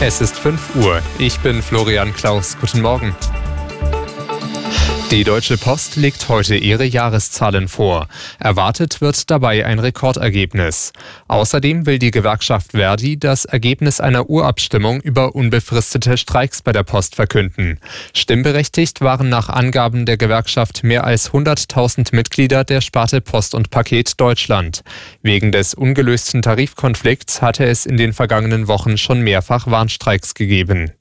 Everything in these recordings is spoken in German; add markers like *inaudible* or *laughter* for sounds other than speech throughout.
Es ist 5 Uhr. Ich bin Florian Klaus. Guten Morgen. Die Deutsche Post legt heute ihre Jahreszahlen vor. Erwartet wird dabei ein Rekordergebnis. Außerdem will die Gewerkschaft Verdi das Ergebnis einer Urabstimmung über unbefristete Streiks bei der Post verkünden. Stimmberechtigt waren nach Angaben der Gewerkschaft mehr als 100.000 Mitglieder der Sparte Post und Paket Deutschland. Wegen des ungelösten Tarifkonflikts hatte es in den vergangenen Wochen schon mehrfach Warnstreiks gegeben.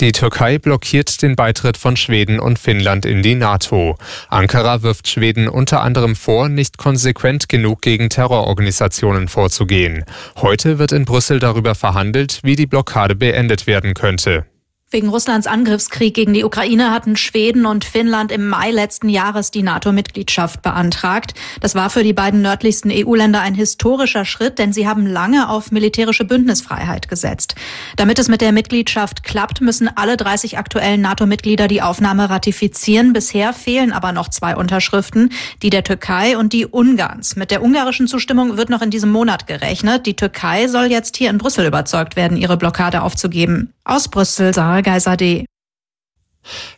Die Türkei blockiert den Beitritt von Schweden und Finnland in die NATO. Ankara wirft Schweden unter anderem vor, nicht konsequent genug gegen Terrororganisationen vorzugehen. Heute wird in Brüssel darüber verhandelt, wie die Blockade beendet werden könnte. Wegen Russlands Angriffskrieg gegen die Ukraine hatten Schweden und Finnland im Mai letzten Jahres die NATO-Mitgliedschaft beantragt. Das war für die beiden nördlichsten EU-Länder ein historischer Schritt, denn sie haben lange auf militärische Bündnisfreiheit gesetzt. Damit es mit der Mitgliedschaft klappt, müssen alle 30 aktuellen NATO-Mitglieder die Aufnahme ratifizieren. Bisher fehlen aber noch zwei Unterschriften, die der Türkei und die Ungarns. Mit der ungarischen Zustimmung wird noch in diesem Monat gerechnet. Die Türkei soll jetzt hier in Brüssel überzeugt werden, ihre Blockade aufzugeben. Aus Brüssel, Sarah Geiserde.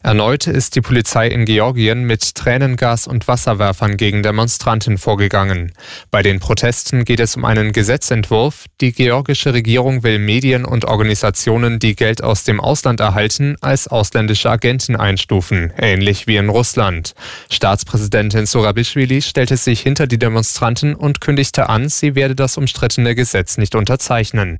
Erneut ist die Polizei in Georgien mit Tränengas und Wasserwerfern gegen Demonstranten vorgegangen. Bei den Protesten geht es um einen Gesetzentwurf. Die georgische Regierung will Medien und Organisationen, die Geld aus dem Ausland erhalten, als ausländische Agenten einstufen, ähnlich wie in Russland. Staatspräsidentin Surabishvili stellte sich hinter die Demonstranten und kündigte an, sie werde das umstrittene Gesetz nicht unterzeichnen.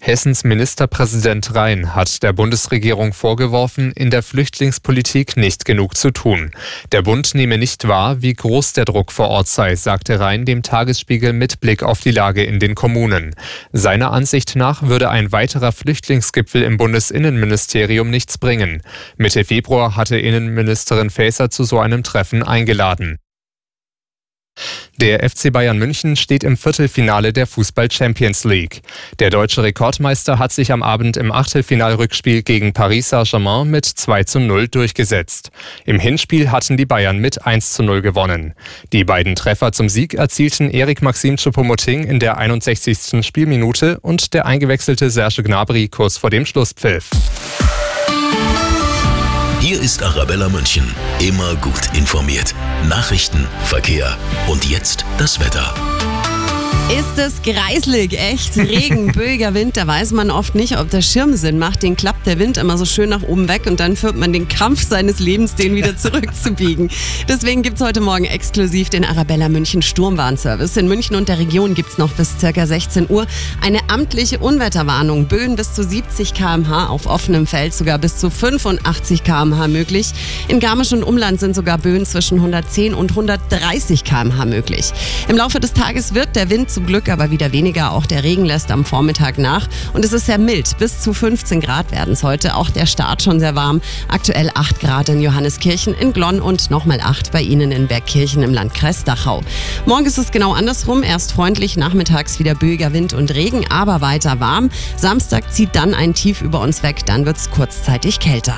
Hessens Ministerpräsident Rhein hat der Bundesregierung vorgeworfen, in der Flüchtlingspolitik nicht genug zu tun. Der Bund nehme nicht wahr, wie groß der Druck vor Ort sei, sagte Rhein dem Tagesspiegel mit Blick auf die Lage in den Kommunen. Seiner Ansicht nach würde ein weiterer Flüchtlingsgipfel im Bundesinnenministerium nichts bringen. Mitte Februar hatte Innenministerin Faeser zu so einem Treffen eingeladen. Der FC Bayern München steht im Viertelfinale der Fußball Champions League. Der deutsche Rekordmeister hat sich am Abend im Achtelfinalrückspiel gegen Paris Saint-Germain mit 2 zu 0 durchgesetzt. Im Hinspiel hatten die Bayern mit 1 zu 0 gewonnen. Die beiden Treffer zum Sieg erzielten Erik Maxim Choupo-Moting in der 61. Spielminute und der eingewechselte Serge Gnabry kurz vor dem Schlusspfiff. Hier ist Arabella München. Immer gut informiert. Nachrichten, Verkehr und jetzt das Wetter. Ist es greislig, echt Regen, *laughs* böiger Wind, da weiß man oft nicht, ob der Schirm Sinn macht. Den klappt der Wind immer so schön nach oben weg und dann führt man den Kampf seines Lebens, den wieder *laughs* zurückzubiegen. Deswegen gibt es heute Morgen exklusiv den Arabella München Sturmwarnservice. In München und der Region gibt es noch bis ca. 16 Uhr eine amtliche Unwetterwarnung. Böen bis zu 70 km/h, auf offenem Feld sogar bis zu 85 km/h möglich. In Garmisch und Umland sind sogar Böen zwischen 110 und 130 km/h möglich. Im Laufe des Tages wird der Wind Glück aber wieder weniger. Auch der Regen lässt am Vormittag nach. Und es ist sehr mild. Bis zu 15 Grad werden es heute. Auch der Start schon sehr warm. Aktuell 8 Grad in Johanneskirchen, in Glonn und nochmal 8 bei Ihnen in Bergkirchen im Landkreis Dachau. Morgen ist es genau andersrum. Erst freundlich, nachmittags wieder böiger Wind und Regen, aber weiter warm. Samstag zieht dann ein Tief über uns weg. Dann wird es kurzzeitig kälter.